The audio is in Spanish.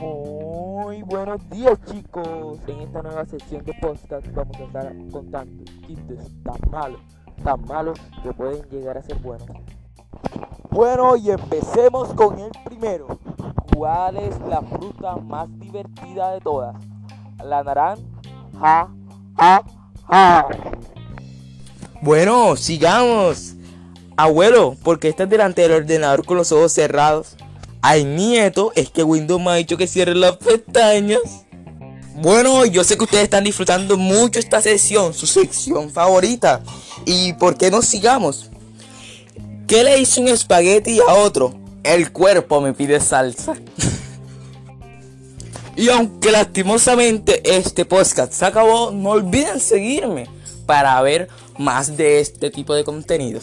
Buenos días chicos, en esta nueva sesión de podcast vamos a estar contando chistes tan malos, tan malos que pueden llegar a ser buenos. Bueno, y empecemos con el primero. ¿Cuál es la fruta más divertida de todas? La naranja. Ja, ja, ja. Bueno, sigamos. Abuelo, ¿por qué estás delante del ordenador con los ojos cerrados? Ay, nieto, es que Windows me ha dicho que cierre las pestañas. Bueno, yo sé que ustedes están disfrutando mucho esta sesión, su sección favorita. ¿Y por qué no sigamos? ¿Qué le hizo un espagueti a otro? El cuerpo me pide salsa. y aunque lastimosamente este podcast se acabó, no olviden seguirme para ver más de este tipo de contenido.